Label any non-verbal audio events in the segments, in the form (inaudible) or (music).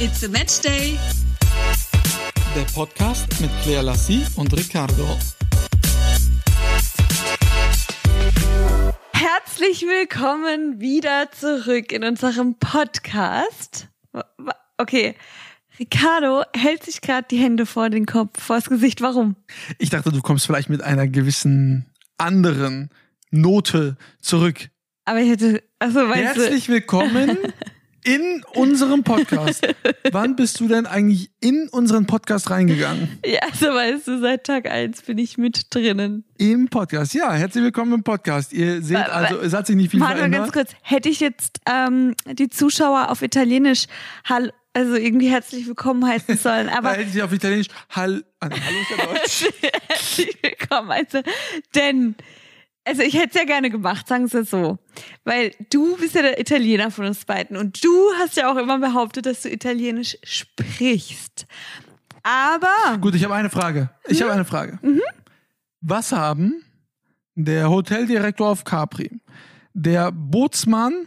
It's a Match Day. Der Podcast mit Claire Lassie und Ricardo. Herzlich willkommen wieder zurück in unserem Podcast. Okay, Ricardo hält sich gerade die Hände vor den Kopf, vor das Gesicht. Warum? Ich dachte, du kommst vielleicht mit einer gewissen anderen Note zurück. Aber ich hätte, also du, Herzlich willkommen (laughs) in unserem Podcast. (laughs) Wann bist du denn eigentlich in unseren Podcast reingegangen? ja, also weißt du, seit Tag eins bin ich mit drinnen. Im Podcast. Ja, herzlich willkommen im Podcast. Ihr seht wa- also, es hat sich nicht viel Warte mal ganz verändert. kurz, hätte ich jetzt ähm, die Zuschauer auf Italienisch Hall, also irgendwie herzlich willkommen heißen (laughs) sollen, aber hätte ich auf Italienisch Hall, ah, Hallo ist ja (laughs) Deutsch. herzlich willkommen, also, denn, also ich hätte es ja gerne gemacht, sagen Sie es so, weil du bist ja der Italiener von uns beiden und du hast ja auch immer behauptet, dass du Italienisch sprichst. Aber, Gut, ich habe eine Frage. Ich habe eine Frage. Mhm. Was haben der Hoteldirektor auf Capri, der Bootsmann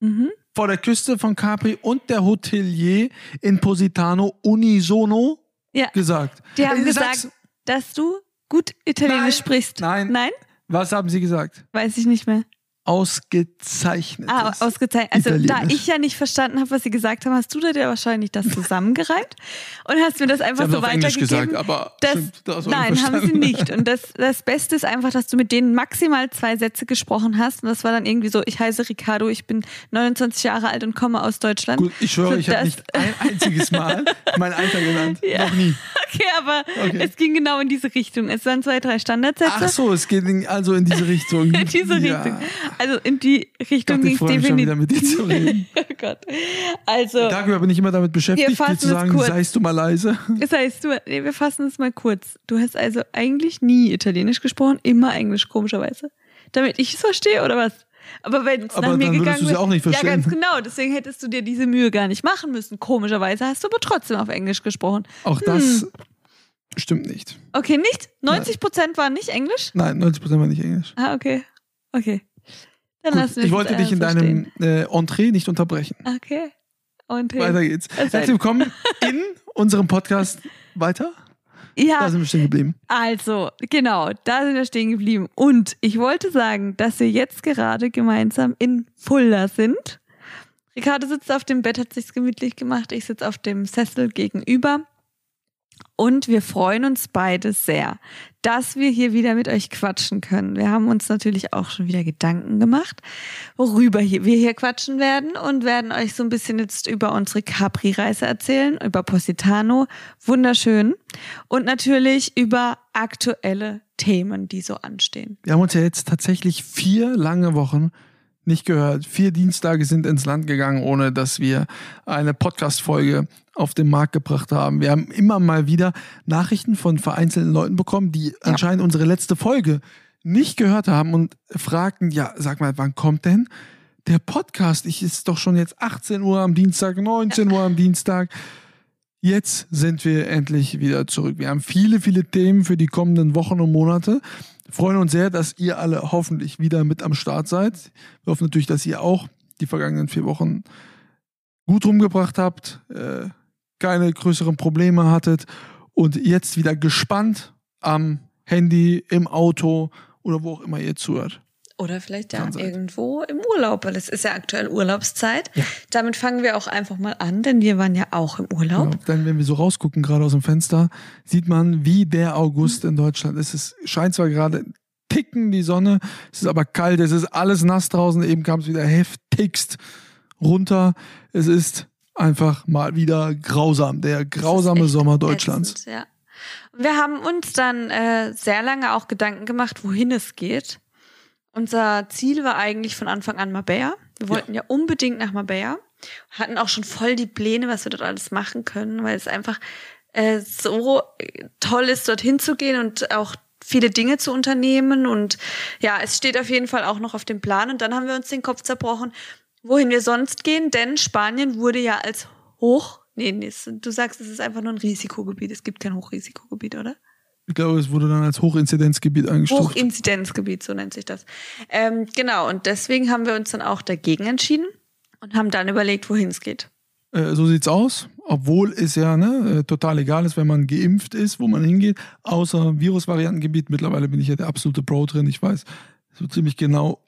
mhm. vor der Küste von Capri und der Hotelier in Positano unisono ja, gesagt? die haben Ich gesagt, sag's- dass du gut Italienisch Nein. sprichst. Nein. Nein? Was haben sie gesagt? Weiß ich nicht mehr. Ausgezeichnet. Ah, ausgezeichnet. Also da ich ja nicht verstanden habe, was sie gesagt haben, hast du da dir wahrscheinlich das zusammengereimt und hast mir das Sie einfach haben so weitergegeben. gesagt, aber das, das nein, haben sie nicht. Und das, das Beste ist einfach, dass du mit denen maximal zwei Sätze gesprochen hast. Und das war dann irgendwie so, ich heiße Ricardo, ich bin 29 Jahre alt und komme aus Deutschland. Gut, ich schwöre, So, ich habe nicht ein einziges Mal mein Alter genannt. (laughs) Ja. Noch nie. Okay, aber Okay. es ging genau in diese Richtung. Es waren zwei, drei Standardsätze. Ach so, es in, also in diese Richtung. (laughs) In diese ja. Richtung. Also in die Ich Richtung ging es definitiv. mit dir zu reden. (laughs) oh Gott. Also. Dafür bin ich immer damit beschäftigt, dir zu sagen, seist du mal leise. Das heißt, du, nee, wir fassen es mal kurz. Du hast also eigentlich nie Italienisch gesprochen, immer Englisch, komischerweise. Damit ich es verstehe, oder was? Aber wenn es nach mir gegangen ja wäre- auch nicht Ja, verstehen. ganz genau. Deswegen hättest du dir diese Mühe gar nicht machen müssen. Komischerweise hast du aber trotzdem auf Englisch gesprochen. Auch das stimmt nicht. Okay, nicht? 90 Prozent waren nicht Englisch? Nein, 90% war nicht Englisch. Ah, okay. Okay. Dann Gut, lassen wir ich wollte dich in deinem äh, Entree nicht unterbrechen. Okay. Und Weiter geht's. Es Herzlich willkommen in unserem Podcast. Weiter? ja, Da sind wir stehen geblieben. Also, genau, da sind wir stehen geblieben. Und ich wollte sagen, dass wir jetzt gerade gemeinsam in Fulda sind. Ricardo sitzt auf dem Bett, hat sich's gemütlich gemacht. Ich sitze auf dem Sessel gegenüber. Und wir freuen uns beide sehr, dass wir hier wieder mit euch quatschen können. Wir haben uns natürlich auch schon wieder Gedanken gemacht, worüber wir hier quatschen werden und werden euch so ein bisschen jetzt über unsere Capri-Reise erzählen, über Positano, wunderschön, und natürlich über aktuelle Themen, die so anstehen. Wir haben uns ja jetzt tatsächlich vier lange Wochen nicht gehört. Vier Dienstage sind ins Land gegangen, ohne dass wir eine Podcast-Folge auf den Markt gebracht haben. Wir haben immer mal wieder Nachrichten von vereinzelten Leuten bekommen, die anscheinend unsere letzte Folge nicht gehört haben und fragten, ja, sag mal, wann kommt denn der Podcast? Ich ist doch schon jetzt 18 Uhr am Dienstag, 19 Uhr am Dienstag. Jetzt sind wir endlich wieder zurück. Wir haben viele, viele Themen für die kommenden Wochen und Monate. Wir freuen uns sehr, dass ihr alle hoffentlich wieder mit am Start seid. Wir hoffen natürlich, dass ihr auch die vergangenen vier Wochen gut rumgebracht habt, äh, keine größeren Probleme hattet und jetzt wieder gespannt am Handy, im Auto oder wo auch immer ihr zuhört. Oder vielleicht ja irgendwo im Urlaub, weil es ist ja aktuell Urlaubszeit. Ja. Damit fangen wir auch einfach mal an, denn wir waren ja auch im Urlaub. Genau. Denn wenn wir so rausgucken, gerade aus dem Fenster, sieht man, wie der August in Deutschland ist. Es scheint zwar gerade ticken die Sonne, es ist aber kalt, es ist alles nass draußen, eben kam es wieder heftigst runter. Es ist einfach mal wieder grausam, der grausame Sommer Deutschlands. ätzend, ja. Wir haben uns dann äh, sehr lange auch Gedanken gemacht, wohin es geht. Unser Ziel war eigentlich von Anfang an Marbella. Wir wollten ja, unbedingt nach Marbella. Hatten auch schon voll die Pläne, was wir dort alles machen können, weil es einfach äh, so toll ist, dorthin zu gehen und auch viele Dinge zu unternehmen. Und ja, es steht auf jeden Fall auch noch auf dem Plan. Und dann haben wir uns den Kopf zerbrochen, wohin wir sonst gehen, denn Spanien wurde ja als hoch, nee, nee, es- du sagst, es ist einfach nur ein Risikogebiet. Es gibt kein Hochrisikogebiet, oder? Ich glaube, es wurde dann als Hochinzidenzgebiet eingestuft. Hochinzidenzgebiet, so nennt sich das. Ähm, genau, und deswegen haben wir uns dann auch dagegen entschieden und haben dann überlegt, wohin es geht. Äh, so sieht's aus. Obwohl es ja ne, äh, total egal ist, wenn man geimpft ist, wo man hingeht. Außer Virusvariantengebiet. Mittlerweile bin ich ja der absolute Pro drin. Ich weiß so ziemlich genau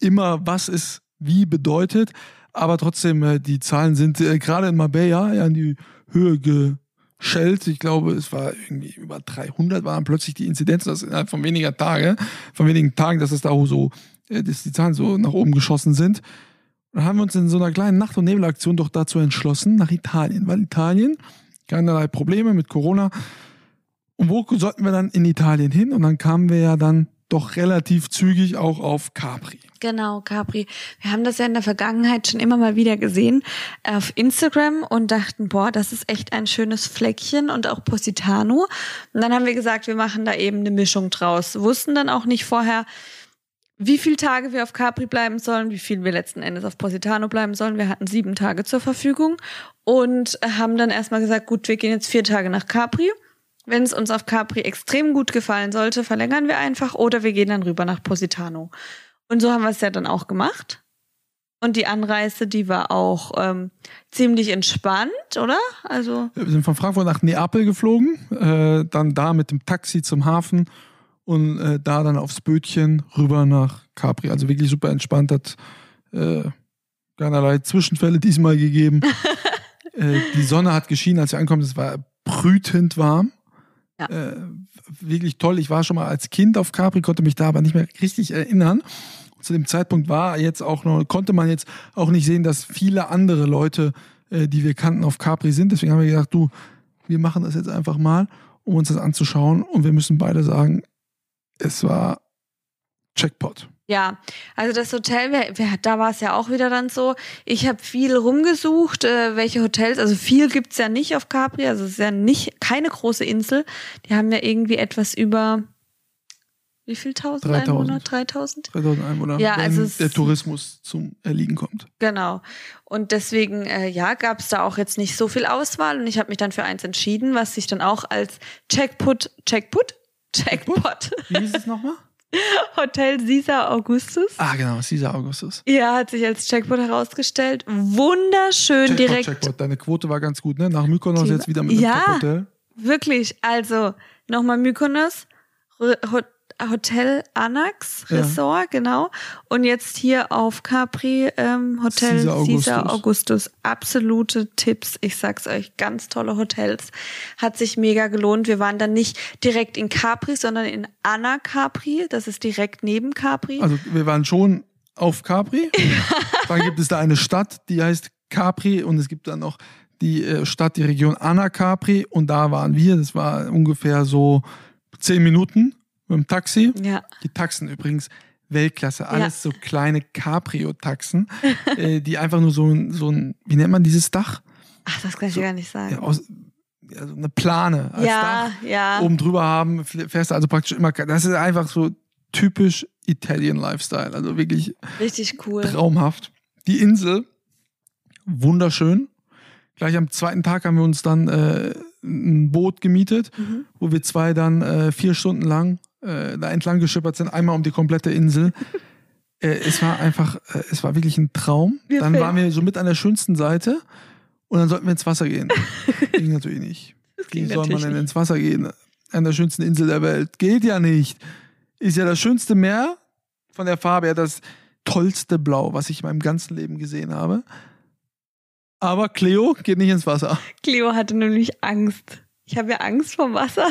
immer, was es wie bedeutet. Aber trotzdem, äh, die Zahlen sind äh, gerade in Marbella ja in die Höhe geschellt. Ich glaube, es war irgendwie über 300 waren plötzlich die Inzidenzen, das innerhalb von weniger Tage, von wenigen Tagen, dass es da so, äh, dass die Zahlen so nach oben geschossen sind. Dann haben wir uns in so einer kleinen Nacht- und Nebelaktion doch dazu entschlossen, nach Italien, weil Italien keinerlei Probleme mit Corona. Und wo sollten wir dann in Italien hin? Und dann kamen wir ja dann doch relativ zügig auch auf Capri. Genau, Capri. Wir haben das ja in der Vergangenheit schon immer mal wieder gesehen auf Instagram und dachten, boah, das ist echt ein schönes Fleckchen und auch Positano. Und dann haben wir gesagt, wir machen da eben eine Mischung draus. Wussten dann auch nicht vorher, wie viele Tage wir auf Capri bleiben sollen, wie viel wir letzten Endes auf Positano bleiben sollen. Wir hatten sieben Tage zur Verfügung und haben dann erstmal gesagt, gut, wir gehen jetzt vier Tage nach Capri. Wenn es uns auf Capri extrem gut gefallen sollte, verlängern wir einfach oder wir gehen dann rüber nach Positano. Und so haben wir es ja dann auch gemacht. Und die Anreise, die war auch ähm, ziemlich entspannt, oder? Also wir sind von Frankfurt nach Neapel geflogen, äh, dann da mit dem Taxi zum Hafen und äh, da dann aufs Bötchen rüber nach Capri. Also wirklich super entspannt, hat äh, keinerlei Zwischenfälle diesmal gegeben. (laughs) äh, die Sonne hat geschienen, als wir ankommen, es war brütend warm. Ja. Äh, wirklich toll. Ich war schon mal als Kind auf Capri, konnte mich da aber nicht mehr richtig erinnern. Zu dem Zeitpunkt war jetzt auch noch, konnte man jetzt auch nicht sehen, dass viele andere Leute, äh, die wir kannten, auf Capri sind. Deswegen haben wir gesagt, du, wir machen das jetzt einfach mal, um uns das anzuschauen. Und wir müssen beide sagen, es war Checkpot. Ja, also das Hotel, da war es ja auch wieder dann so. Ich habe viel rumgesucht, äh, welche Hotels, also viel gibt's ja nicht auf Capri, also es ist ja nicht keine große Insel. Die haben ja irgendwie etwas über wie viel tausend 3000. Einwohner? 3000? 3000 Einwohner. Ja, wenn also der Tourismus zum Erliegen kommt. Genau. Und deswegen, äh, ja, gab es da auch jetzt nicht so viel Auswahl und ich habe mich dann für eins entschieden, was sich dann auch als Checkput, Checkput? Checkpot. Wie hieß es nochmal? (laughs) Hotel Caesar Augustus. Ah, genau, Caesar Augustus. Ja, hat sich als Checkpot herausgestellt. Wunderschön Checkpot, direkt. Checkpot. Deine Quote war ganz gut, ne? Nach Mykonos Die, jetzt wieder mit ja, dem Hotel. Wirklich. Also, nochmal Mykonos, Hotel Anax Resort, ja. genau. Und jetzt hier auf Capri ähm, Hotel Caesar Augustus. Caesar Augustus. Absolute Tipps. Ich sag's euch, ganz tolle Hotels. Hat sich mega gelohnt. Wir waren dann nicht direkt in Capri, sondern in Anna Capri. Das ist direkt neben Capri. Also wir waren schon auf Capri. (laughs) dann gibt es da eine Stadt, die heißt Capri und es gibt dann noch die äh, Stadt, die Region Anna Capri und da waren wir. Das war ungefähr so zehn Minuten mit dem Taxi. Ja. Die Taxen übrigens Weltklasse. Alles ja. so kleine Cabrio-Taxen, äh, die einfach nur so ein, so ein, wie nennt man dieses Dach? Ach, das kann ich so, gar nicht sagen. Aus, also eine Plane als ja, Dach ja. oben drüber haben, fährst du also praktisch immer, das ist einfach so typisch Italian Lifestyle, also wirklich richtig cool. Traumhaft. Die Insel, wunderschön. Gleich am zweiten Tag haben wir uns dann äh, ein Boot gemietet, mhm. wo wir zwei dann äh, vier Stunden lang äh, da entlang geschippert sind, einmal um die komplette Insel. äh, es war einfach, äh, es war wirklich ein Traum. Wir dann waren wir so mit an der schönsten Seite und dann sollten wir ins Wasser gehen. (laughs) ging natürlich nicht. Wie soll man denn ins Wasser gehen? An der schönsten Insel der Welt. Geht ja nicht. Ist ja das schönste Meer von der Farbe her das tollste Blau, was ich in meinem ganzen Leben gesehen habe. Aber Cleo geht nicht ins Wasser. Cleo hatte nämlich Angst. Ich habe ja Angst vom Wasser.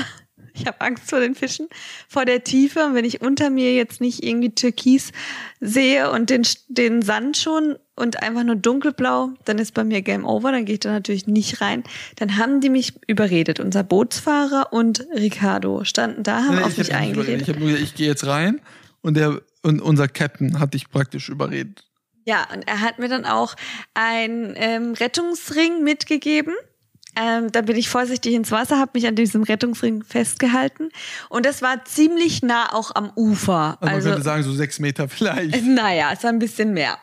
Ich habe Angst vor den Fischen, vor der Tiefe. Und wenn ich unter mir jetzt nicht irgendwie Türkis sehe und den, den Sand schon und einfach nur dunkelblau, dann ist bei mir Game Over. Dann gehe ich da natürlich nicht rein. Dann haben die mich überredet. Unser Bootsfahrer und Ricardo standen da, haben nee, auf mich eingeredet. Ich habe nur gesagt, ich gehe jetzt rein und der und unser Captain hat dich praktisch überredet. Ja, und er hat mir dann auch einen ähm, Rettungsring mitgegeben. Ähm, da bin ich vorsichtig ins Wasser, habe mich an diesem Rettungsring festgehalten und das war ziemlich nah auch am Ufer. Also, also man könnte sagen so sechs Meter vielleicht. Naja, es war ein bisschen mehr.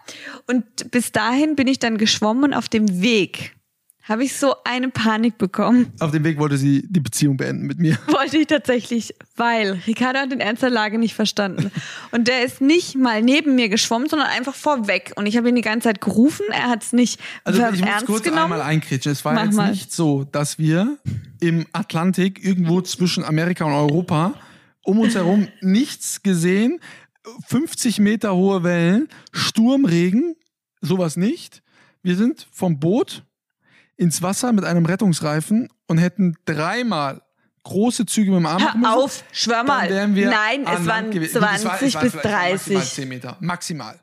Und bis dahin bin ich dann geschwommen und auf dem Weg habe ich so eine Panik bekommen. Auf dem Weg wollte sie die Beziehung beenden mit mir. Wollte ich tatsächlich, weil Ricardo hat den Ernst der Lage nicht verstanden. Und der ist nicht mal neben mir geschwommen, sondern einfach vorweg. Und ich habe ihn die ganze Zeit gerufen, er hat es nicht Also ich muss ernst kurz genommen. einmal einkritschen. Es war Mach jetzt mal. nicht so, dass wir im Atlantik irgendwo zwischen Amerika und Europa um uns herum nichts gesehen, 50 Meter hohe Wellen, Sturmregen, sowas nicht. Wir sind vom Boot ins Wasser mit einem Rettungsreifen und hätten dreimal große Züge mit dem Arm machen müssen. auf, schwör mal. wären wir Nein, es waren gewesen. 20 Es war- es war bis vielleicht Maximal 30. 10 Meter. Maximal.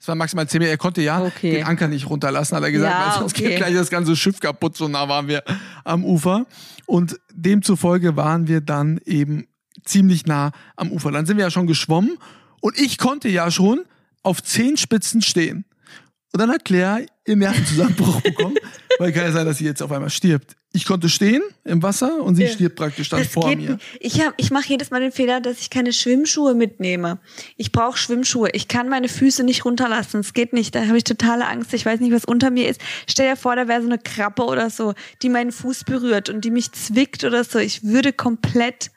Es war maximal 10 Meter. Er konnte ja Okay. den Anker nicht runterlassen, hat er gesagt, Ja, weil sonst okay. geht gleich das ganze Schiff kaputt. So nah waren wir am Ufer. Und demzufolge waren wir dann eben ziemlich nah am Ufer. Dann sind wir ja schon geschwommen und ich konnte ja schon auf Zehenspitzen stehen. Und dann hat Claire ihren Nervenzusammenbruch (laughs) bekommen, weil kann ja sein, dass sie jetzt auf einmal stirbt. Ich konnte stehen im Wasser und sie Ja. stirbt praktisch dann Das vor geht mir. Ich, hab- ich mache jedes Mal den Fehler, dass ich keine Schwimmschuhe mitnehme. Ich brauche Schwimmschuhe. Ich kann meine Füße nicht runterlassen. Es geht nicht. Da habe ich totale Angst. Ich weiß nicht, was unter mir ist. Stell dir vor, da wäre so eine Krabbe oder so, die meinen Fuß berührt und die mich zwickt oder so. Ich würde komplett,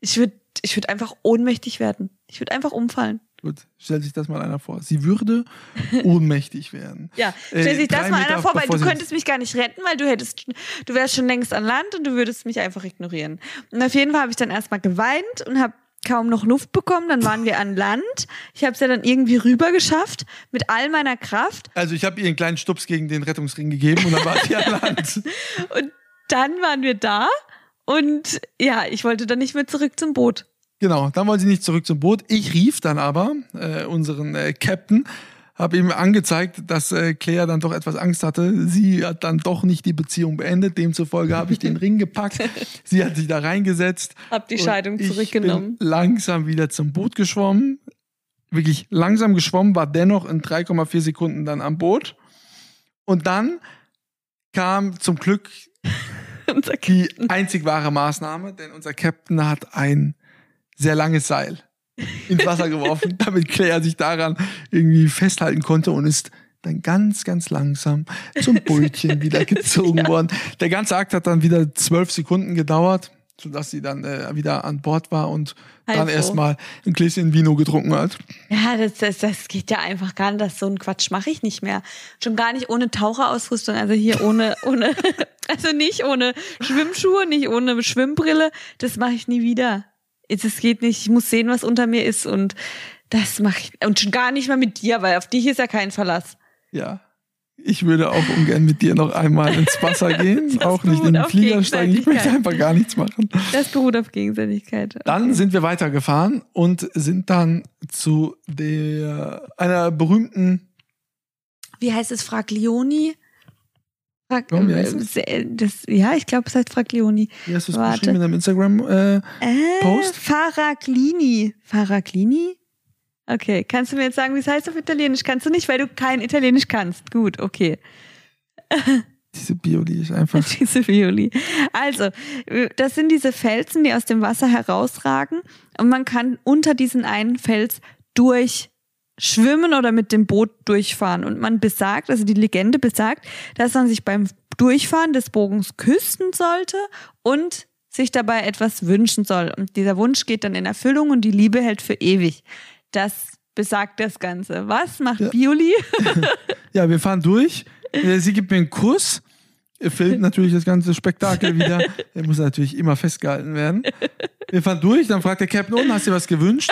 ich würde ich würde einfach ohnmächtig werden. Ich würde einfach umfallen. Gut, stellt sich das mal einer vor. Sie würde (laughs) ohnmächtig werden. Ja, Äh, stell sich das drei mal Meter einer vor, weil du könntest mich gar nicht retten, weil du hättest, du wärst schon längst an Land und du würdest mich einfach ignorieren. Und auf jeden Fall habe ich dann erstmal geweint und habe kaum noch Luft bekommen. Dann waren wir an Land. Ich habe es ja dann irgendwie rüber geschafft mit all meiner Kraft. Also ich habe ihr einen kleinen Stups gegen den Rettungsring gegeben und dann war sie an (laughs) Land. Und dann waren wir da und ja, ich wollte dann nicht mehr zurück zum Boot. Genau, dann wollte sie nicht zurück zum Boot. Ich rief dann aber äh, unseren äh, Captain, habe ihm angezeigt, dass äh, Claire dann doch etwas Angst hatte. Sie hat dann doch nicht die Beziehung beendet. Demzufolge habe ich den Ring gepackt. (laughs) Sie hat sich da reingesetzt. Hab die Scheidung ich zurückgenommen. Bin langsam wieder zum Boot geschwommen. Wirklich langsam geschwommen, war dennoch in 3,4 Sekunden dann am Boot. Und dann kam zum Glück (laughs) die einzig wahre Maßnahme, denn unser Captain hat ein sehr langes Seil ins Wasser geworfen, (laughs) damit Claire sich daran irgendwie festhalten konnte und ist dann ganz, ganz langsam zum Brötchen (laughs) wieder gezogen worden. Der ganze Akt hat dann wieder zwölf Sekunden gedauert, sodass sie dann äh, wieder an Bord war und dann Heilfroh. erstmal ein Gläschen Vino getrunken hat. Ja, das, das, das geht ja einfach gar nicht. Das, so einen Quatsch mache ich nicht mehr. Schon gar nicht ohne Taucherausrüstung. Also hier ohne, (laughs) ohne, also nicht ohne Schwimmschuhe, nicht ohne Schwimmbrille. Das mache ich nie wieder. Es es geht nicht. Ich muss sehen, was unter mir ist und das mache ich. Und schon gar nicht mal mit dir, weil auf dich ist ja kein Verlass. Ja. Ich würde auch ungern mit dir noch einmal ins Wasser gehen, (laughs) auch nicht in den Flieger steigen. Ich möchte einfach gar nichts machen. Das beruht auf Gegenseitigkeit. Dann sind wir weitergefahren und sind dann zu der einer berühmten Wie heißt es? Fraglioni? Frag, Ja, wie heißt es? äh, das, ja, ich glaube, es heißt Fraglioni. Wie hast du es Warte. beschrieben in deinem Instagram? Äh, Äh, Post? Faraglini. Faraglini? Okay, kannst du mir jetzt sagen, wie es heißt auf Italienisch? Kannst du nicht, weil du kein Italienisch kannst. Gut, okay. (laughs) diese Bio, die ist einfach. (laughs) Diese Violi. Also, äh, das sind diese Felsen, die aus dem Wasser herausragen und man kann unter diesen einen Fels durchschwimmen oder mit dem Boot durchfahren. Und man besagt, also die Legende besagt, dass man sich beim Durchfahren des Bogens küssen sollte und sich dabei etwas wünschen soll. Und dieser Wunsch geht dann in Erfüllung und die Liebe hält für ewig. Das besagt das Ganze. Was macht Ja. Bioli? (laughs) Ja, wir fahren durch. Äh, Sie gibt mir einen Kuss. Er filmt natürlich das ganze Spektakel wieder. Er muss natürlich immer festgehalten werden. Wir fahren durch, dann fragt der Captain, und hast du dir was gewünscht?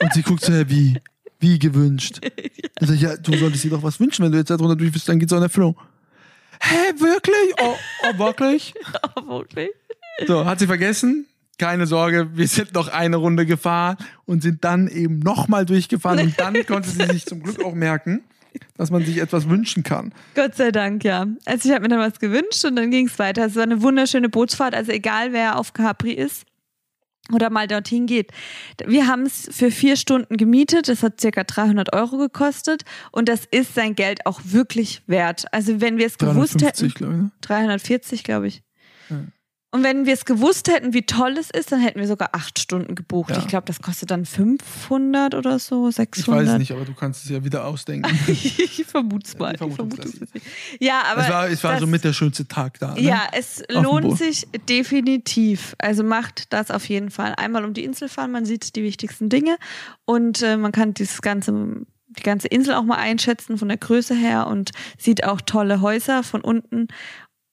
Und sie guckt so, wie? Wie gewünscht? (laughs) Ich sag, ja, du solltest dir doch was wünschen, wenn du jetzt da drunter durch bist, dann geht's auch in Erfüllung. Hä, wirklich? Oh, oh wirklich? (laughs) Oh, wirklich? So, hat sie vergessen? Keine Sorge, wir sind noch eine Runde gefahren und sind dann eben nochmal durchgefahren und dann (laughs) konnte sie sich zum Glück auch merken, dass man sich etwas wünschen kann. Gott sei Dank, ja. Also ich habe mir dann was gewünscht und dann ging es weiter. Es war eine wunderschöne Bootsfahrt, also egal wer auf Capri ist oder mal dorthin geht. Wir haben es für vier Stunden gemietet, das hat circa 300 Euro gekostet und das ist sein Geld auch wirklich wert. Also wenn wir es gewusst hätten, 350, glaube ich. Ne? 340 glaube ich. Ja. Und wenn wir es gewusst hätten, wie toll es ist, dann hätten wir sogar acht Stunden gebucht. Ja. Ich glaube, das kostet dann 500 oder so, Ich 600. weiß es nicht, aber du kannst es ja wieder ausdenken. (laughs) ich vermute es mal. Ich Ich vermute. Ja, aber es war, es war das, so mit der schönste Tag da. Ne? Ja, es dem lohnt sich definitiv. Also macht das auf jeden Fall. Einmal um die Insel fahren, man sieht die wichtigsten Dinge und äh, man kann dieses ganze die ganze Insel auch mal einschätzen von der Größe her und sieht auch tolle Häuser von unten.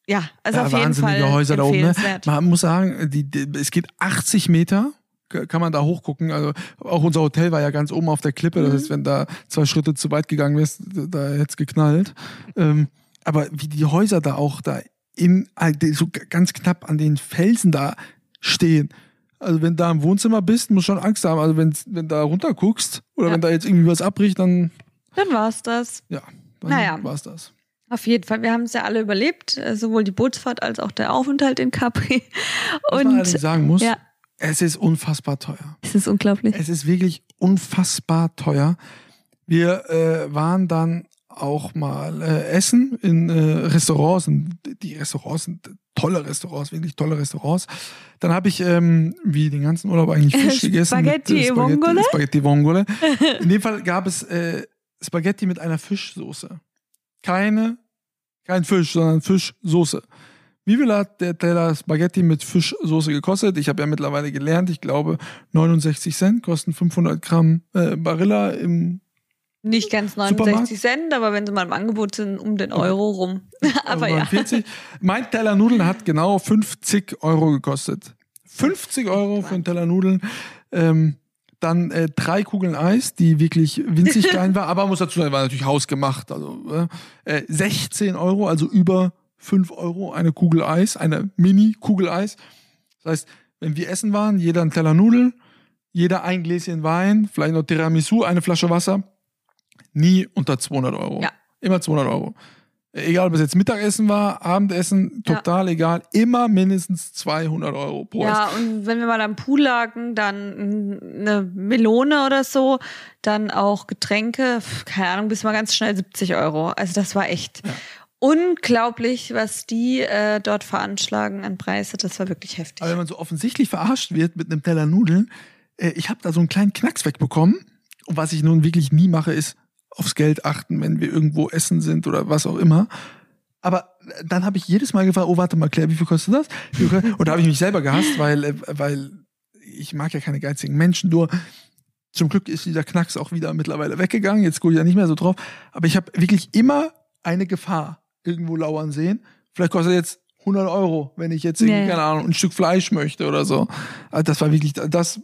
Ja, also ja, auf jeden wahnsinnige Fall Häuser da oben. Ne? Man muss sagen, die, die, es geht 80 Meter, kann man da hochgucken. Also auch unser Hotel war ja ganz oben auf der Klippe. Mhm. Das heißt, wenn da zwei Schritte zu weit gegangen wärst, da hätte es geknallt. Ähm, aber wie die Häuser da auch da in, so ganz knapp an den Felsen da stehen. Also wenn du da im Wohnzimmer bist, musst du schon Angst haben. Also wenn, wenn da runter guckst oder Ja. wenn da jetzt irgendwie was abbricht, dann Dann war's das. ja, dann Naja. war's das. Auf jeden Fall. Wir haben es ja alle überlebt, äh, sowohl die Bootsfahrt als auch der Aufenthalt in Capri. Was man Und sagen muss, ja, es ist unfassbar teuer. es ist unglaublich. Es ist wirklich unfassbar teuer. Wir äh, waren dann auch mal äh, essen in äh, Restaurants und die Restaurants sind tolle Restaurants, wirklich tolle Restaurants. Dann habe ich ähm, wie den ganzen Urlaub eigentlich Fisch (laughs) gegessen. Spaghetti mit, e vongole? Spaghetti Vongole. (laughs) In dem Fall gab es äh, Spaghetti mit einer Fischsoße. Keine, kein Fisch, sondern Fischsoße. Wie viel hat der Teller Spaghetti mit Fischsoße gekostet? Ich habe ja mittlerweile gelernt, ich glaube 69 Cent, kosten 500 Gramm äh, Barilla im Nicht ganz Supermarkt? 69 Cent, aber wenn sie mal im Angebot sind, um den Euro rum. (laughs) aber ja. 49. Mein Teller Nudeln hat genau 50 Euro gekostet. 50 Euro für einen Teller Nudeln. Ähm, dann äh, drei Kugeln Eis, die wirklich winzig (laughs) klein war, aber man muss dazu sagen, war natürlich hausgemacht. Also äh, 16 Euro, also über 5 Euro eine Kugel Eis, eine Mini-Kugel Eis. Das heißt, wenn wir essen waren, jeder ein Teller Nudeln, jeder ein Gläschen Wein, vielleicht noch Tiramisu, eine Flasche Wasser, nie unter 200 Euro. Ja. Immer 200 Euro. Egal, ob es jetzt Mittagessen war, Abendessen, Ja. total egal. Immer mindestens 200 Euro pro Ja, Essen. und wenn wir mal am Pool lagen, dann eine Melone oder so, dann auch Getränke, keine Ahnung, bis mal ganz schnell 70 Euro. Also das war echt unglaublich, was die äh, dort veranschlagen an Preise. Das war wirklich heftig. Aber wenn man so offensichtlich verarscht wird mit einem Teller Nudeln, äh, ich habe da so einen kleinen Knacks wegbekommen. Und was ich nun wirklich nie mache, ist aufs Geld achten, wenn wir irgendwo essen sind oder was auch immer. Aber dann habe ich jedes Mal gefragt, oh, warte mal, Claire, wie viel kostet das? Und da habe ich mich selber gehasst, weil, äh, weil ich mag ja keine geizigen Menschen. Nur zum Glück ist dieser Knacks auch wieder mittlerweile weggegangen. Jetzt gucke ich ja nicht mehr so drauf. Aber ich habe wirklich immer eine Gefahr irgendwo lauern sehen. Vielleicht kostet jetzt 100 Euro, wenn ich jetzt irgendwie, ja. keine Ahnung, ein Stück Fleisch möchte oder so. Also das war wirklich, das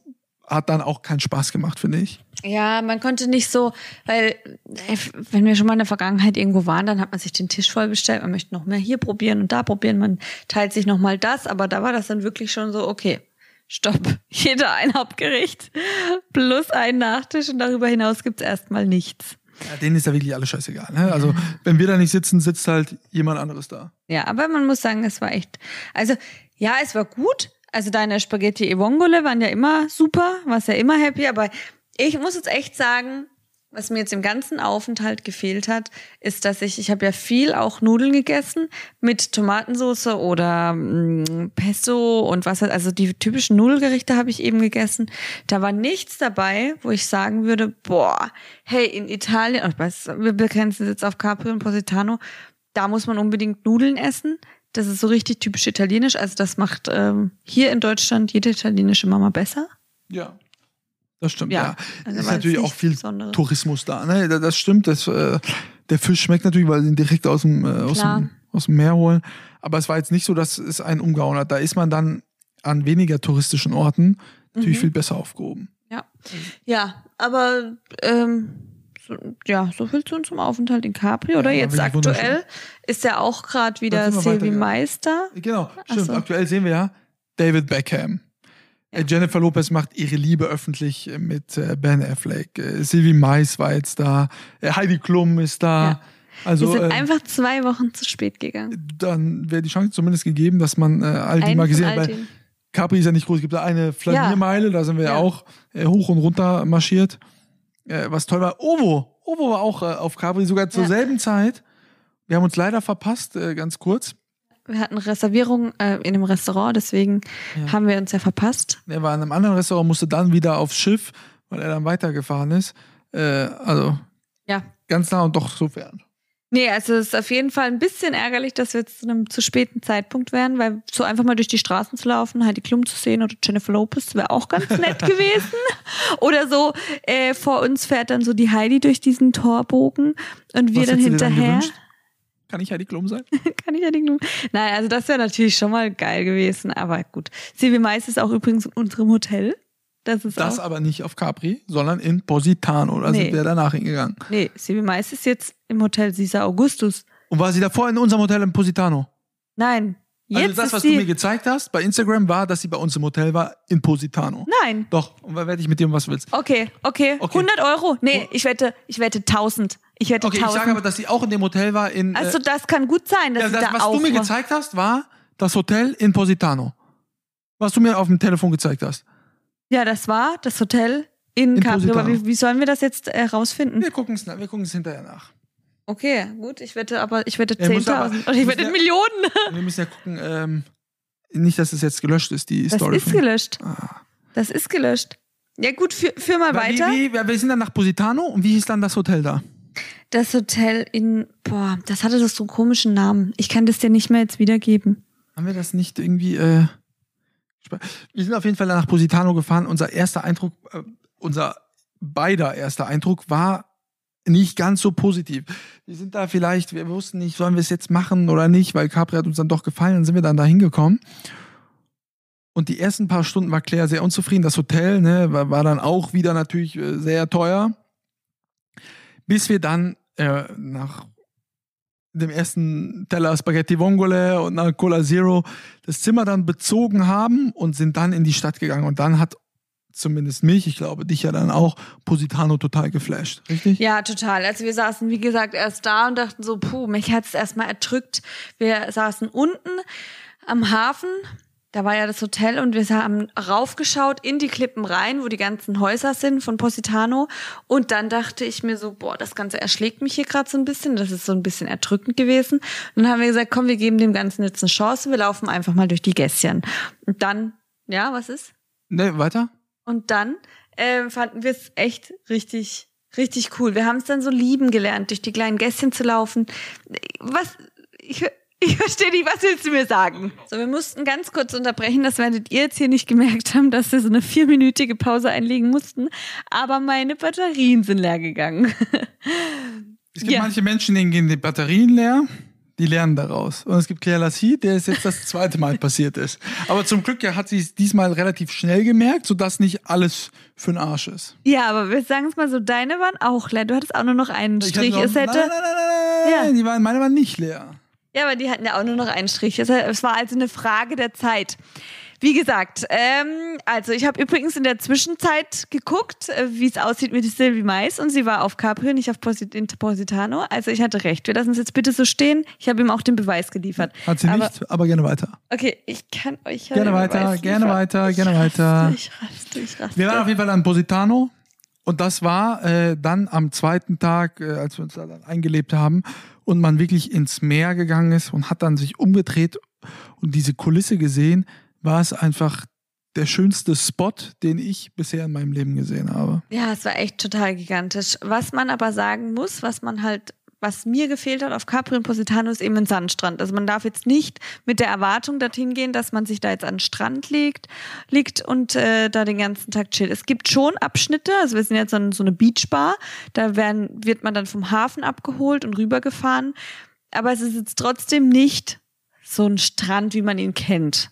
hat dann auch keinen Spaß gemacht, finde ich. Ja, man konnte nicht so, weil äh, wenn wir schon mal in der Vergangenheit irgendwo waren, dann hat man sich den Tisch voll bestellt, man möchte noch mehr hier probieren und da probieren, man teilt sich noch mal das, aber da war das dann wirklich schon so, okay, stopp, (laughs) jeder ein Hauptgericht plus ein Nachtisch und darüber hinaus gibt's erstmal nichts. Ja, denen ist ja wirklich alles scheißegal. Ne? Also wenn wir da nicht sitzen, sitzt halt jemand anderes da. Ja, aber man muss sagen, es war echt, also ja, es war gut. Also deine Spaghetti e Vongole waren ja immer super, warst ja immer happy, aber ich muss jetzt echt sagen, was mir jetzt im ganzen Aufenthalt gefehlt hat, ist, dass ich, ich habe ja viel auch Nudeln gegessen mit Tomatensauce oder mm, Pesto und was, also die typischen Nudelgerichte habe ich eben gegessen. Da war nichts dabei, wo ich sagen würde, boah, hey, in Italien, ich weiß, wir begrenzen jetzt auf Capri und Positano, da muss man unbedingt Nudeln essen. Das ist so richtig typisch italienisch. Also das macht ähm, hier in Deutschland jede italienische Mama besser. Ja. Das stimmt, Ja, ja. also ist natürlich auch viel Besonderes. Tourismus da. Ne? Da- Das stimmt. Das, äh, der Fisch schmeckt natürlich, weil sie ihn direkt aus dem, äh, aus, dem, aus dem Meer holen. Aber es war jetzt nicht so, dass es einen umgehauen hat. Da ist man dann an weniger touristischen Orten natürlich Mhm. viel besser aufgehoben. Ja, ja aber ähm, so, ja, so viel zu unserem Aufenthalt in Capri. Oder Ja, jetzt aktuell ist ja auch gerade wieder weitergegangen. Meister. Genau, stimmt. so. Aktuell sehen wir ja David Beckham. Äh, Jennifer Lopez macht ihre Liebe öffentlich mit äh, Ben Affleck. Äh, Sylvie Mais war jetzt da. Äh, Heidi Klum ist da. Ja. Also Wir sind äh, einfach zwei Wochen zu spät gegangen. dann wäre die Chance zumindest gegeben, dass man äh, all die mal gesehen hat. Capri ist ja nicht groß. Es gibt da eine Flaniermeile, da sind wir ja, Ja. auch äh, hoch und runter marschiert. Äh, was toll war, Ovo. Ovo war auch äh, auf Capri, sogar zur Ja. selben Zeit. Wir haben uns leider verpasst, äh, ganz kurz. Wir hatten Reservierung äh, in einem Restaurant, deswegen Ja. haben wir uns ja verpasst. Er war in einem anderen Restaurant, musste dann wieder aufs Schiff, weil er dann weitergefahren ist. Äh, also Ja. ganz nah und doch so fern. Nee, also es ist auf jeden Fall ein bisschen ärgerlich, dass wir jetzt zu einem zu späten Zeitpunkt wären, weil so einfach mal durch die Straßen zu laufen, Heidi Klum zu sehen oder Jennifer Lopez wäre auch ganz (laughs) nett gewesen. Oder so, äh, vor uns fährt dann so die Heidi durch diesen Torbogen und wir Was dann hinterher. Kann ich Heidi Klum sein? (laughs) Kann ich Heidi Klum? Nein, also das wäre natürlich schon mal geil gewesen, aber gut. Silvi Mais ist auch übrigens in unserem Hotel. Das ist Das auch. aber nicht auf Capri, sondern in Positano. Da Nee. sind wir danach hingegangen. Nee, Silvi Mais ist jetzt im Hotel Caesar Augustus. Und war sie davor in unserem Hotel in Positano? Nein. Jetzt also das, was du mir gezeigt hast bei Instagram, war, dass sie bei uns im Hotel war in Positano. Nein. Doch, und werde ich mit dir was willst. Okay, okay, Okay. 100 Euro. Nee, ich wette, ich wette 1000. Ich wette Okay, ich 1000. sage aber, dass sie auch in dem Hotel war in. also äh, das kann gut sein, dass ja, sie das, da was auch du mir war. gezeigt hast, war das Hotel in Positano. Was du mir auf dem Telefon gezeigt hast. Ja, das war das Hotel in, In Capri. Aber wie, wie sollen wir das jetzt äh, rausfinden? Wir gucken es wir gucken's hinterher nach. Okay, gut, ich wette aber, ich wette Ja, muss aber- 10.000. Oder ich wette ja- Millionen. (laughs) Wir müssen ja gucken, ähm, nicht, dass es jetzt gelöscht ist, die Das Story. ist von- gelöscht. Ah. Das ist gelöscht. Ja gut, führ, führ mal Weil weiter. Wie, wie, wir sind dann nach Positano und wie hieß dann das Hotel da? Das Hotel in, boah, das hatte doch so einen komischen Namen. Ich kann das dir nicht mehr jetzt wiedergeben. Haben wir das nicht irgendwie. Äh, wir sind auf jeden Fall nach Positano gefahren. Unser erster Eindruck, äh, unser beider erster Eindruck war nicht ganz so positiv. Wir sind da vielleicht, wir wussten nicht, sollen wir es jetzt machen oder nicht, weil Capri hat uns dann doch gefallen. Dann sind wir dann da hingekommen. Und die ersten paar Stunden war Claire sehr unzufrieden. Das Hotel ne, war, war dann auch wieder natürlich äh, sehr teuer. Bis wir dann äh, nach dem ersten Teller Spaghetti Vongole und nach Cola Zero das Zimmer dann bezogen haben und sind dann in die Stadt gegangen. Und dann hat zumindest mich, ich glaube dich ja dann auch, Positano total geflasht. Richtig? Ja, total. Also wir saßen, wie gesagt, erst da und dachten so, puh, mich hat's erstmal erdrückt. Wir saßen unten am Hafen, da war ja das Hotel und wir haben raufgeschaut in die Klippen rein, wo die ganzen Häuser sind von Positano. Und dann dachte ich mir so, boah, das Ganze erschlägt mich hier gerade so ein bisschen. Das ist so ein bisschen erdrückend gewesen. Und dann haben wir gesagt, komm, wir geben dem Ganzen jetzt eine Chance. Wir laufen einfach mal durch die Gässchen. Und dann, ja, was ist? Ne, weiter? Und dann äh, fanden wir es echt richtig, richtig cool. Wir haben es dann so lieben gelernt, durch die kleinen Gässchen zu laufen. Was, ich, ich verstehe nicht, was willst du mir sagen? So, wir mussten ganz kurz unterbrechen, das werdet ihr jetzt hier nicht gemerkt haben, dass wir so eine vierminütige Pause einlegen mussten. Aber meine Batterien sind leer gegangen. Es gibt Ja. manche Menschen, denen gehen die Batterien leer, die lernen daraus. Und es gibt Claire Lassie, der es jetzt das zweite Mal passiert ist. Aber zum Glück ja, hat sie es diesmal relativ schnell gemerkt, sodass nicht alles für den Arsch ist. ja, aber wir sagen es mal so, deine waren auch leer. Du hattest auch nur noch einen Ich Strich. hatte es noch- hätte, Nein, nein, nein, nein, nein, Ja. die waren, meine waren nicht leer. Ja, aber die hatten ja auch nur noch einen Strich. Es war also eine Frage der Zeit. Wie gesagt, ähm, also ich habe übrigens in der Zwischenzeit geguckt, äh, wie es aussieht mit Sylvie Mais und sie war auf Capri, nicht auf Posit Positano. Also ich hatte recht. Wir lassen es jetzt bitte so stehen. Ich habe ihm auch den Beweis geliefert. Hat sie aber, nicht, aber gerne weiter. Okay, ich kann euch ja Gerne weiter, Beweis gerne liefern. weiter, ich gerne raste, weiter. (laughs) Ich raste, ich raste. Wir waren auf jeden Fall an Positano und das war äh, dann am zweiten Tag, äh, als wir uns da dann eingelebt haben und man wirklich ins Meer gegangen ist und hat dann sich umgedreht und diese Kulisse gesehen, war es einfach der schönste Spot, den ich bisher in meinem Leben gesehen habe. Ja, es war echt total gigantisch. Was man aber sagen muss, was man halt, was mir gefehlt hat auf Capri und Positano, ist eben ein Sandstrand. Also man darf jetzt nicht mit der Erwartung dorthin gehen, dass man sich da jetzt an den Strand legt, liegt und äh, da den ganzen Tag chillt. Es gibt schon Abschnitte, also wir sind jetzt an so eine Beachbar, da werden, wird man dann vom Hafen abgeholt und rübergefahren. Aber es ist jetzt trotzdem nicht so ein Strand, wie man ihn kennt.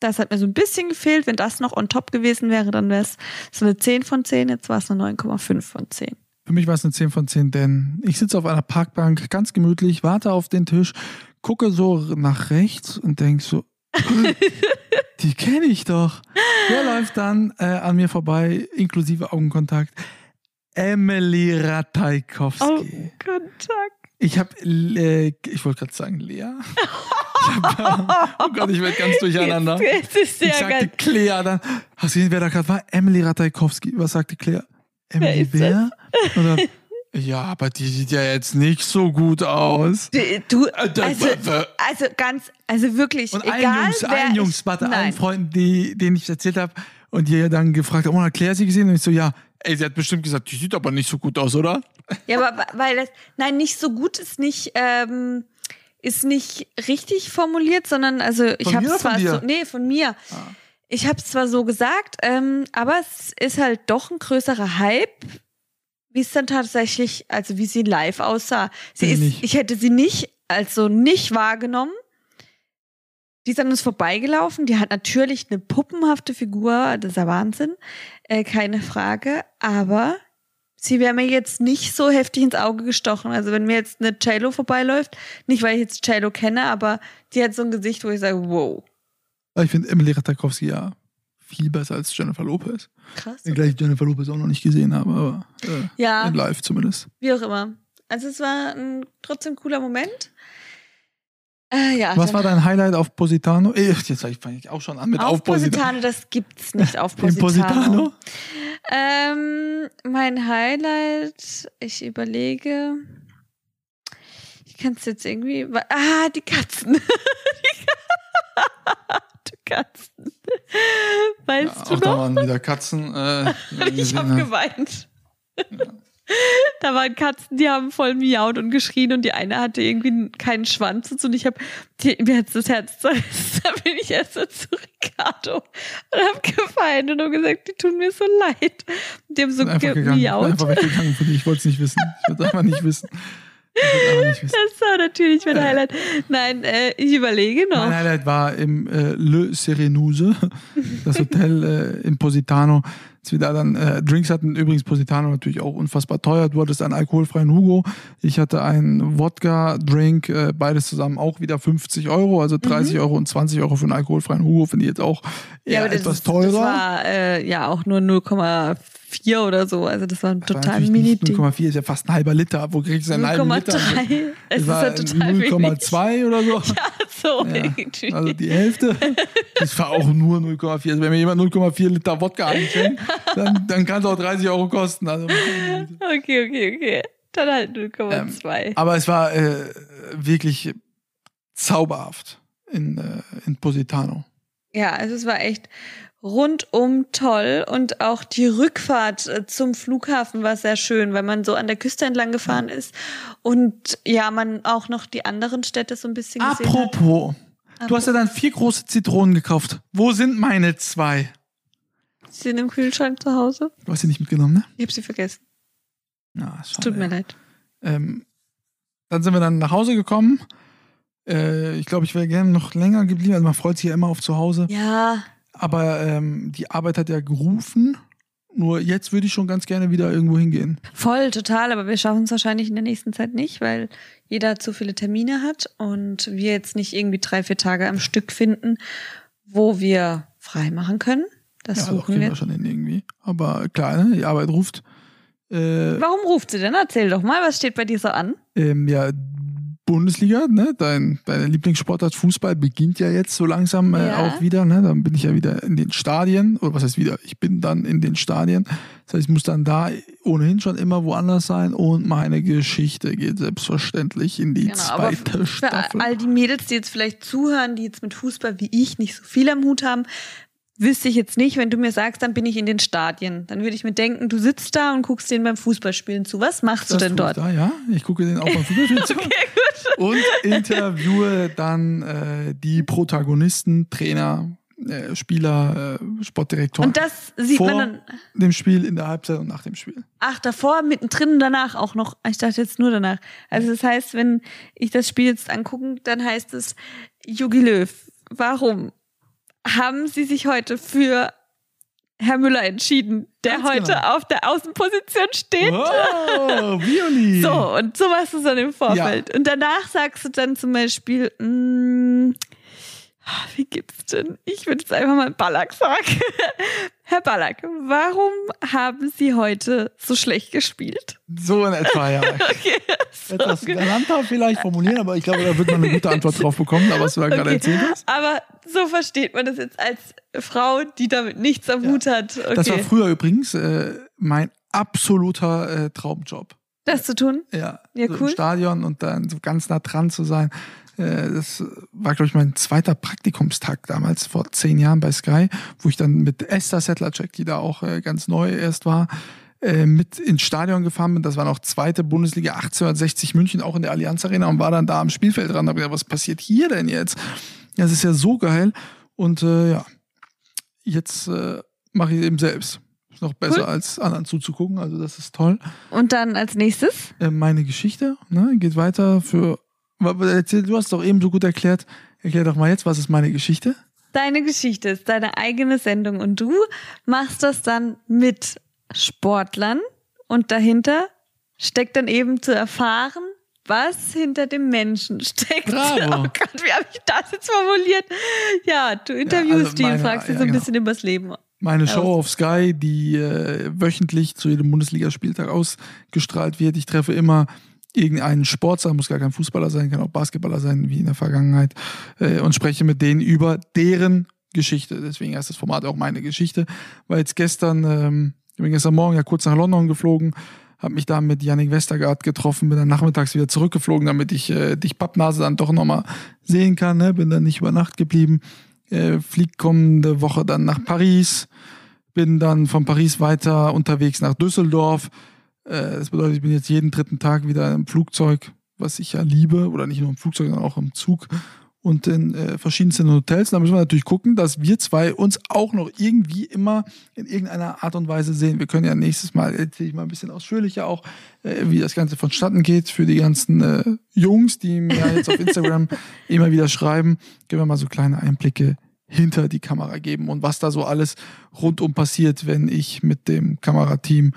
Das hat mir so ein bisschen gefehlt. Wenn das noch on top gewesen wäre, dann wäre es so eine 10 von 10. Jetzt war es eine 9,5 von 10. Für mich war es eine 10 von 10, denn ich sitze auf einer Parkbank, ganz gemütlich, warte auf den Tisch, gucke so nach rechts und denke so, (laughs) die kenne ich doch. Wer läuft dann äh, an mir vorbei, inklusive Augenkontakt? Emily Ratajkowski. Oh, Kontakt. Ich habe, äh, ich wollte gerade sagen, Lea. Hab, oh Gott, ich werde ganz durcheinander. Jetzt ist Ich sagte geil. Claire, dann, hast du gesehen, wer da gerade war? Emily Ratajkowski. Was sagte Claire? Emily wer? Oder (laughs) Ja, aber die sieht ja jetzt nicht so gut aus. Du, Äh, also, also ganz, also wirklich, Und egal allen Jungs, allen Jungs, warte, allen nein. Freunden, die, denen ich erzählt habe, und die dann gefragt haben, oh, hat Claire sie gesehen? Und ich so, ja, ey, sie hat bestimmt gesagt, die sieht aber nicht so gut aus, oder? Ja, aber weil das, nein, nicht so gut ist nicht, ähm, ist nicht richtig formuliert, sondern also ich habe oder zwar so, nee, von mir. Ich habe es zwar so gesagt, ähm, aber es ist halt doch ein größerer Hype, wie es dann tatsächlich, also wie sie live aussah. Sie Nee, ist, nicht. ich hätte sie nicht, also nicht wahrgenommen. Die ist an uns vorbeigelaufen. Die hat natürlich eine puppenhafte Figur, das ist ja Wahnsinn, äh, keine Frage. Aber sie wäre mir jetzt nicht so heftig ins Auge gestochen. Also wenn mir jetzt eine JLo vorbeiläuft, nicht weil ich jetzt JLo kenne, aber die hat so ein Gesicht, wo ich sage, wow, ich finde Emily Ratajkowski ja viel besser als Jennifer Lopez. krass. Wenngleich ich Jennifer Lopez auch noch nicht gesehen habe, aber äh, Ja, in live zumindest. wie auch immer. Also es war ein trotzdem cooler Moment. Äh, ja, Was war dein Highlight auf Positano? Äh, Jetzt fange ich auch schon an mit auf, auf Positano, das gibt's nicht auf (laughs) Positano. Positano? Ähm, mein Highlight, ich überlege. Ich kann es jetzt irgendwie. Ah, die Katzen. (laughs) die Katzen. (laughs) Weißt Ja, du auch da noch? waren wieder Katzen. Äh, (laughs) die Ich habe geweint. Da waren Katzen, die haben voll miaut und geschrien und die eine hatte irgendwie keinen Schwanz und ich habe, mir hat's das Herz (laughs) zerrissen. Da bin ich erst so zu Ricardo und habe geweint und habe gesagt, die tun mir so leid. Und die haben so bin einfach gegangen. Ich bin einfach weggegangen von dir. Ich wollte es nicht wissen. Ich wollte es einfach nicht wissen. Das war natürlich mein Highlight. Nein, äh, ich überlege noch. Mein Highlight war im äh, Le Serenuse, das Hotel äh, in Positano. Als wir da dann äh, Drinks hatten, übrigens Positano natürlich auch unfassbar teuer. Du hattest einen alkoholfreien Hugo, ich hatte einen Wodka-Drink, äh, beides zusammen auch wieder 50 Euro, also 30 Euro und 20 Euro für einen alkoholfreien Hugo, finde ich jetzt auch eher Mhm. das, etwas ist- teurer. Das war äh, ja auch nur 0,4 oder so. Also das war ein Das total mini-Ding. 0,4 ist ja fast ein halber Liter. Wo kriegst du einen halben Liter? 0,3. Es ist ja total wenig. 0,2 oder so. (laughs) Ja, so Ja, irgendwie. also die Hälfte. Das war auch nur 0,4. Also wenn mir jemand 0,4 Liter Wodka einschenkt, dann, dann kann es auch 30 Euro kosten. Also, Okay, okay, okay. Dann halt 0,2. aber es war äh, wirklich zauberhaft in, äh, in Positano. ja, also es war echt rundum toll und auch die Rückfahrt äh, zum Flughafen war sehr schön, weil man so an der Küste entlang gefahren ist und ja, man auch noch die anderen Städte so ein bisschen gesehen hat. Apropos, du hast ja dann vier große Zitronen gekauft. Wo sind meine zwei? Sie sind im Kühlschrank zu Hause. Du hast sie nicht mitgenommen, ne? Ich habe sie vergessen. Ja, Es tut mir leid. Ähm, dann sind wir dann nach Hause gekommen. Äh, ich glaube, ich wäre gerne noch länger geblieben. Also man freut sich ja immer auf zu Hause. Ja, Aber ähm, die Arbeit hat ja gerufen. Nur jetzt würde ich schon ganz gerne wieder irgendwo hingehen. voll, total, aber wir schaffen es wahrscheinlich in der nächsten Zeit nicht, weil jeder zu viele Termine hat und wir jetzt nicht irgendwie drei, vier Tage am Stück finden, wo wir frei machen können. Das ja, doch, suchen gehen wir. wir schon hin irgendwie. Aber klar, ne? die Arbeit ruft. Äh, Warum ruft sie denn? Erzähl doch mal, was steht bei dir so an? ähm, ja, Bundesliga, ne? Dein, deine Lieblingssportart Fußball beginnt ja jetzt so langsam äh, Ja. auch wieder. Ne? Dann bin ich ja wieder in den Stadien. Oder was heißt wieder? Ich bin dann in den Stadien. Das heißt, ich muss dann da ohnehin schon immer woanders sein. Und meine Geschichte geht selbstverständlich in die Genau, aber zweite für Staffel. all die Mädels, die jetzt vielleicht zuhören, die jetzt mit Fußball wie ich nicht so viel am Hut haben, wüsste ich jetzt nicht, wenn du mir sagst, dann bin ich in den Stadien. Dann würde ich mir denken, du sitzt da und guckst denen beim Fußballspielen zu. Was machst du Das denn tue dort? ich Da, ja, ich gucke den auch beim Fußballspiel (laughs) zu. Okay, gut. Und interviewe dann äh, die Protagonisten, Trainer, äh, Spieler, äh, Sportdirektor. Und das sieht vor man dann, dem Spiel, in der Halbzeit und nach dem Spiel. ach, davor, mittendrin und danach auch noch. Ich dachte jetzt nur danach. Also das heißt, wenn ich das Spiel jetzt angucken, dann heißt es, Jogi Löw, warum haben Sie sich heute für Herr Müller entschieden, der Ganz heute genau. auf der Außenposition steht? Oh, (laughs) Violi! So, und so machst du es dann im Vorfeld. Und danach sagst du dann zum Beispiel, mm, wie geht's denn? Ich würde jetzt einfach mal Ballack sagen. (laughs) Herr Ballack, warum haben Sie heute so schlecht gespielt? So in etwa, ja. (laughs) Okay. So Etwas galanter vielleicht formulieren, aber ich glaube, da wird man eine gute Antwort drauf bekommen, da was du da gerade Okay. erzählt hast. Aber so versteht man das jetzt als Frau, die damit nichts am Ja. Hut hat. Okay. Das war früher übrigens äh, mein absoluter äh, Traumjob. Das zu tun? Ja, Ja, so cool. im Stadion und dann so ganz nah dran zu sein. Äh, Das war, glaube ich, mein zweiter Praktikumstag damals, vor zehn Jahren bei Sky, wo ich dann mit Esther Settlercheck, die da auch äh, ganz neu erst war, äh, mit ins Stadion gefahren bin. Das war noch zweite Bundesliga 1860 München, auch in der Allianz Arena und war dann da am Spielfeld dran. Ich gedacht, was passiert hier denn jetzt? Das ist ja so geil. Und äh, ja, jetzt äh, mache ich es eben selbst. Ist noch besser Cool. als anderen zuzugucken, also das ist toll. Und dann als nächstes? Äh, meine Geschichte, ne, geht weiter für. Du hast doch eben so gut erklärt. Erklär doch mal jetzt, was ist meine Geschichte? Deine Geschichte ist deine eigene Sendung und du machst das dann mit Sportlern und dahinter steckt dann eben zu erfahren, was hinter dem Menschen steckt. Bravo. (laughs) Oh Gott, wie habe ich das jetzt formuliert? Ja, du interviewst also die und meine- fragst sie ja, so ein genau. bisschen übers Leben. Meine Show auf Sky, die äh, wöchentlich zu jedem Bundesligaspieltag ausgestrahlt wird. Ich treffe immer irgendeinen Sportler, muss gar kein Fußballer sein, kann auch Basketballer sein, wie in der Vergangenheit, äh, und spreche mit denen über deren Geschichte. Deswegen heißt das Format auch meine Geschichte. War jetzt gestern, ähm, ich bin gestern Morgen ja kurz nach London geflogen, habe mich da mit Yannick Westergaard getroffen, bin dann nachmittags wieder zurückgeflogen, damit ich äh, dich Pappnase dann doch nochmal sehen kann. Ne? Bin dann nicht über Nacht geblieben. Äh, flieg kommende Woche dann nach Paris, bin dann von Paris weiter unterwegs nach Düsseldorf. Äh, das bedeutet, ich bin jetzt jeden dritten Tag wieder im Flugzeug, was ich ja liebe, oder nicht nur im Flugzeug, sondern auch im Zug und in äh, verschiedensten Hotels. Da müssen wir natürlich gucken, dass wir zwei uns auch noch irgendwie immer in irgendeiner Art und Weise sehen. Wir können ja nächstes Mal, erzähle ich mal ein bisschen ausführlicher auch, äh, wie das Ganze vonstatten geht für die ganzen äh, Jungs, die mir jetzt auf Instagram (laughs) immer wieder schreiben. Geben wir mal so kleine Einblicke hinter die Kamera geben und was da so alles rundum passiert, wenn ich mit dem Kamerateam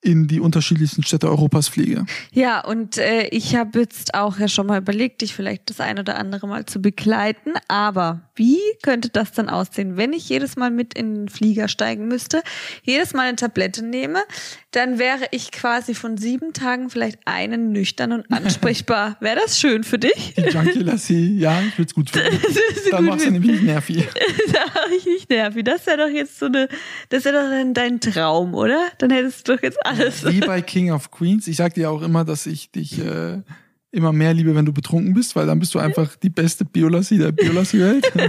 in die unterschiedlichsten Städte Europas fliege. Ja, und äh, ich habe jetzt auch ja schon mal überlegt, dich vielleicht das ein oder andere Mal zu begleiten. Aber wie könnte das dann aussehen, wenn ich jedes Mal mit in den Flieger steigen müsste, jedes Mal eine Tablette nehme, dann wäre ich quasi von sieben Tagen vielleicht einen nüchtern und (laughs) ansprechbar. Wäre das schön für dich? Die Junkie Lassie, ja, ich würde es gut finden. (laughs) Dann machst du nämlich nicht nervig. (laughs) da hab ich nicht nervig. Das wäre doch jetzt so eine, das wäre doch dann dein Traum, oder? Dann hättest du doch jetzt alles. Wie bei King of Queens. Ich sag dir auch immer, dass ich dich äh, immer mehr liebe, wenn du betrunken bist, weil dann bist du einfach die beste Biolassie der Biolassie-Welt. (laughs)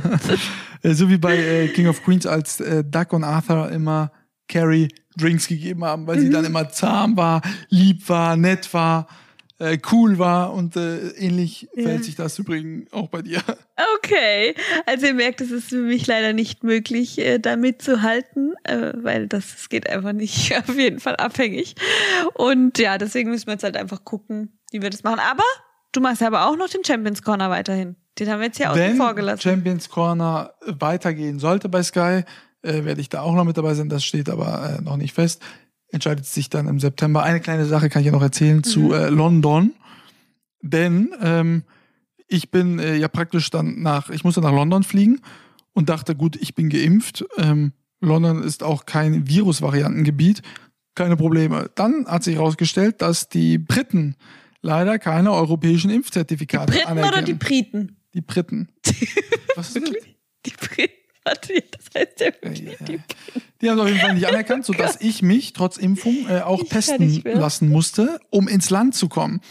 Äh, so wie bei äh, King of Queens, als äh, Duck und Arthur immer Carrie Drinks gegeben haben, weil sie dann immer zahm war, lieb war, nett war, äh, cool war und äh, ähnlich Ja. verhält sich das übrigens auch bei dir. Okay, also ihr merkt, es ist für mich leider nicht möglich, äh, da mitzuhalten, äh, weil das, das geht einfach nicht (laughs) auf jeden Fall abhängig. Und ja, deswegen müssen wir jetzt halt einfach gucken, wie wir das machen. Aber du machst ja aber auch noch den Champions Corner weiterhin. Den haben wir jetzt ja außen Wenn vor gelassen. Champions Corner weitergehen sollte bei Sky, äh, werde ich da auch noch mit dabei sein. Das steht aber äh, noch nicht fest. Entscheidet sich dann im September. Eine kleine Sache kann ich ja noch erzählen zu Mhm. äh, London. Denn ähm, ich bin äh, ja praktisch dann nach, ich musste nach London fliegen und dachte, gut, ich bin geimpft. Ähm, London ist auch kein Virusvariantengebiet. Keine Probleme. Dann hat sich herausgestellt, dass die Briten leider keine europäischen Impfzertifikate Briten anerkennen. oder die Briten? Die Briten. (laughs) Was ist das? Die Briten. Warte, das heißt ja wirklich Ja, ja, die ja. Die haben es auf jeden Fall nicht anerkannt, sodass ich mich trotz Impfung äh, auch Ich testen lassen musste, um ins Land zu kommen.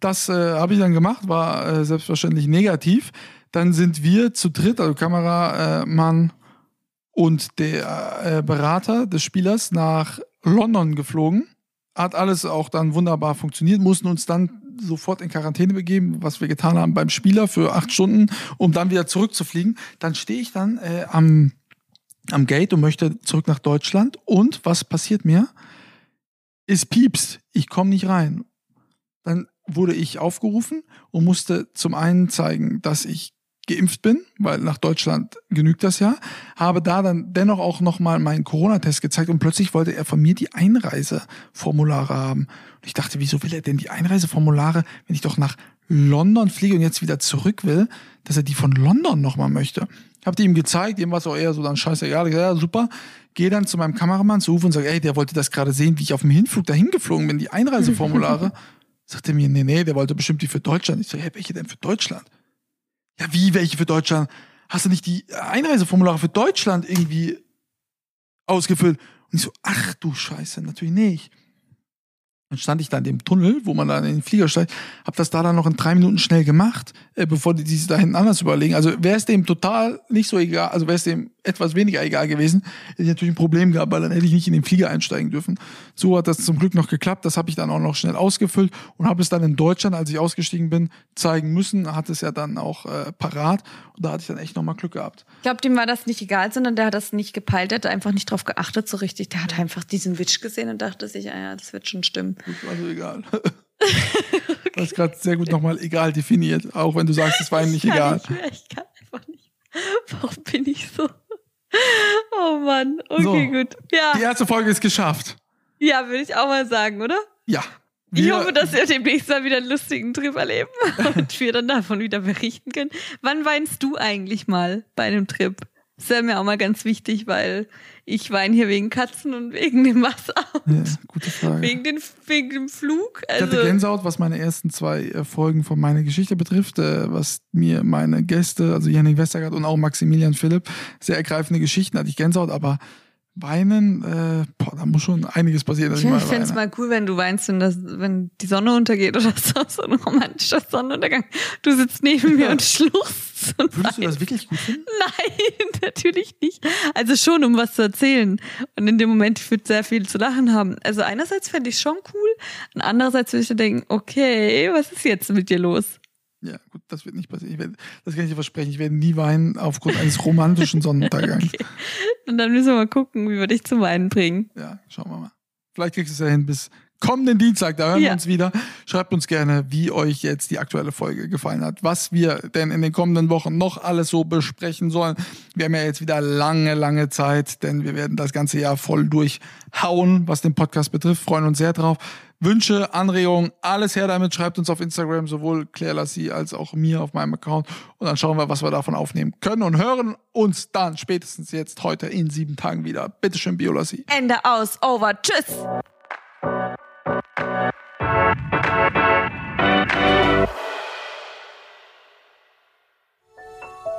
Das äh, habe ich dann gemacht, war äh, selbstverständlich negativ. Dann sind wir zu dritt, also Kameramann Mann und der äh, Berater des Spielers nach London geflogen. Hat alles auch dann wunderbar funktioniert, mussten uns dann sofort in Quarantäne begeben, was wir getan haben beim Spieler für acht Stunden, um dann wieder zurückzufliegen. Dann stehe ich dann äh, am, am Gate und möchte zurück nach Deutschland. Und was passiert mir? Es piepst, ich komme nicht rein. Dann wurde ich aufgerufen und musste zum einen zeigen, dass ich geimpft bin, weil nach Deutschland genügt das ja, habe da dann dennoch auch nochmal meinen Corona-Test gezeigt und plötzlich wollte er von mir die Einreiseformulare haben. Und ich dachte, wieso will er denn die Einreiseformulare, wenn ich doch nach London fliege und jetzt wieder zurück will, dass er die von London nochmal möchte. Hab die ihm gezeigt, ihm war es auch eher so dann scheißegal. Ich sag, Ja, super. Gehe dann zu meinem Kameramann zu Uwe und sage, ey, der wollte das gerade sehen, wie ich auf dem Hinflug dahin geflogen bin, die Einreiseformulare. (laughs) Sagt er mir, nee, nee, der wollte bestimmt die für Deutschland. Ich so, hey, welche denn für Deutschland? Ja, wie, welche für Deutschland? Hast du nicht die Einreiseformulare für Deutschland irgendwie ausgefüllt? Und ich so, ach du Scheiße, natürlich nicht. Dann stand ich da in dem Tunnel, wo man dann in den Flieger steigt, habe das da dann noch in drei Minuten schnell gemacht, äh, bevor die sich da hinten anders überlegen. Also wäre es dem total nicht so egal, also wäre es dem etwas weniger egal gewesen, hätte ich natürlich ein Problem gehabt, weil dann hätte ich nicht in den Flieger einsteigen dürfen. So hat das zum Glück noch geklappt. Das habe ich dann auch noch schnell ausgefüllt und habe es dann in Deutschland, als ich ausgestiegen bin, zeigen müssen. Hat es ja dann auch äh, parat und da hatte ich dann echt nochmal Glück gehabt. Ich glaube, dem war das nicht egal, sondern der hat das nicht gepeilt, der hat einfach nicht drauf geachtet so richtig. Der hat einfach diesen Witch gesehen und dachte sich, ah ja, das wird schon stimmen. Also egal. (laughs) Du hast gerade sehr gut nochmal egal definiert, auch wenn du sagst, es war ihm nicht ich egal. Nicht mehr, ich kann einfach nicht. Warum bin ich so? Oh Mann, okay, So. gut. Ja, Die erste Folge ist geschafft. ja würde ich auch mal sagen, oder? Ja. Ich Wir- hoffe, dass wir demnächst mal wieder einen lustigen Trip erleben (laughs) und wir dann davon wieder berichten können. Wann weinst du eigentlich mal bei einem Trip? Das wäre mir auch mal ganz wichtig, weil ich weine hier wegen Katzen und wegen dem Wasser Ja, gute Frage. wegen, den, wegen dem Flug. Ich hatte Also, Gänsehaut, was meine ersten zwei äh, Folgen von meiner Geschichte betrifft, äh, was mir meine Gäste, also Jannik Westergaard und auch Maximilian Philipp, sehr ergreifende Geschichten hatte ich Gänsehaut, aber weinen, äh, boah, da muss schon einiges passieren, ich, ich fände es mal cool, wenn du weinst, wenn, das, wenn die Sonne untergeht oder (laughs) so, so ein romantischer Sonnenuntergang. Du sitzt neben mir und schluchzt. Und Würdest du das wirklich gut finden? Nein, (laughs) natürlich nicht. Also schon, um was zu erzählen. Und in dem Moment, ich würde sehr viel zu lachen haben. Also einerseits fände ich schon cool, und andererseits würde ich dann denken, okay, was ist jetzt mit dir los? Ja, gut, das wird nicht passieren. Ich werde, das kann ich dir versprechen. Ich werde nie weinen aufgrund eines romantischen Sonnenuntergangs. (laughs) Okay. Und dann müssen wir mal gucken, wie wir dich zum Weinen bringen. Ja, schauen wir mal. Vielleicht kriegst du es ja hin bis kommenden Dienstag. Da hören wir Ja. uns wieder. Schreibt uns gerne, wie euch jetzt die aktuelle Folge gefallen hat. Was wir denn in den kommenden Wochen noch alles so besprechen sollen. Wir haben ja jetzt wieder lange, lange Zeit, denn wir werden das ganze Jahr voll durchhauen, was den Podcast betrifft. Freuen uns sehr drauf. Wünsche, Anregungen, alles her damit. Schreibt uns auf Instagram, sowohl Claire Lassie als auch mir auf meinem Account. Und dann schauen wir, was wir davon aufnehmen können und hören uns dann spätestens jetzt heute in sieben Tagen wieder. Bitteschön, Biolassie. Ende aus, over, tschüss.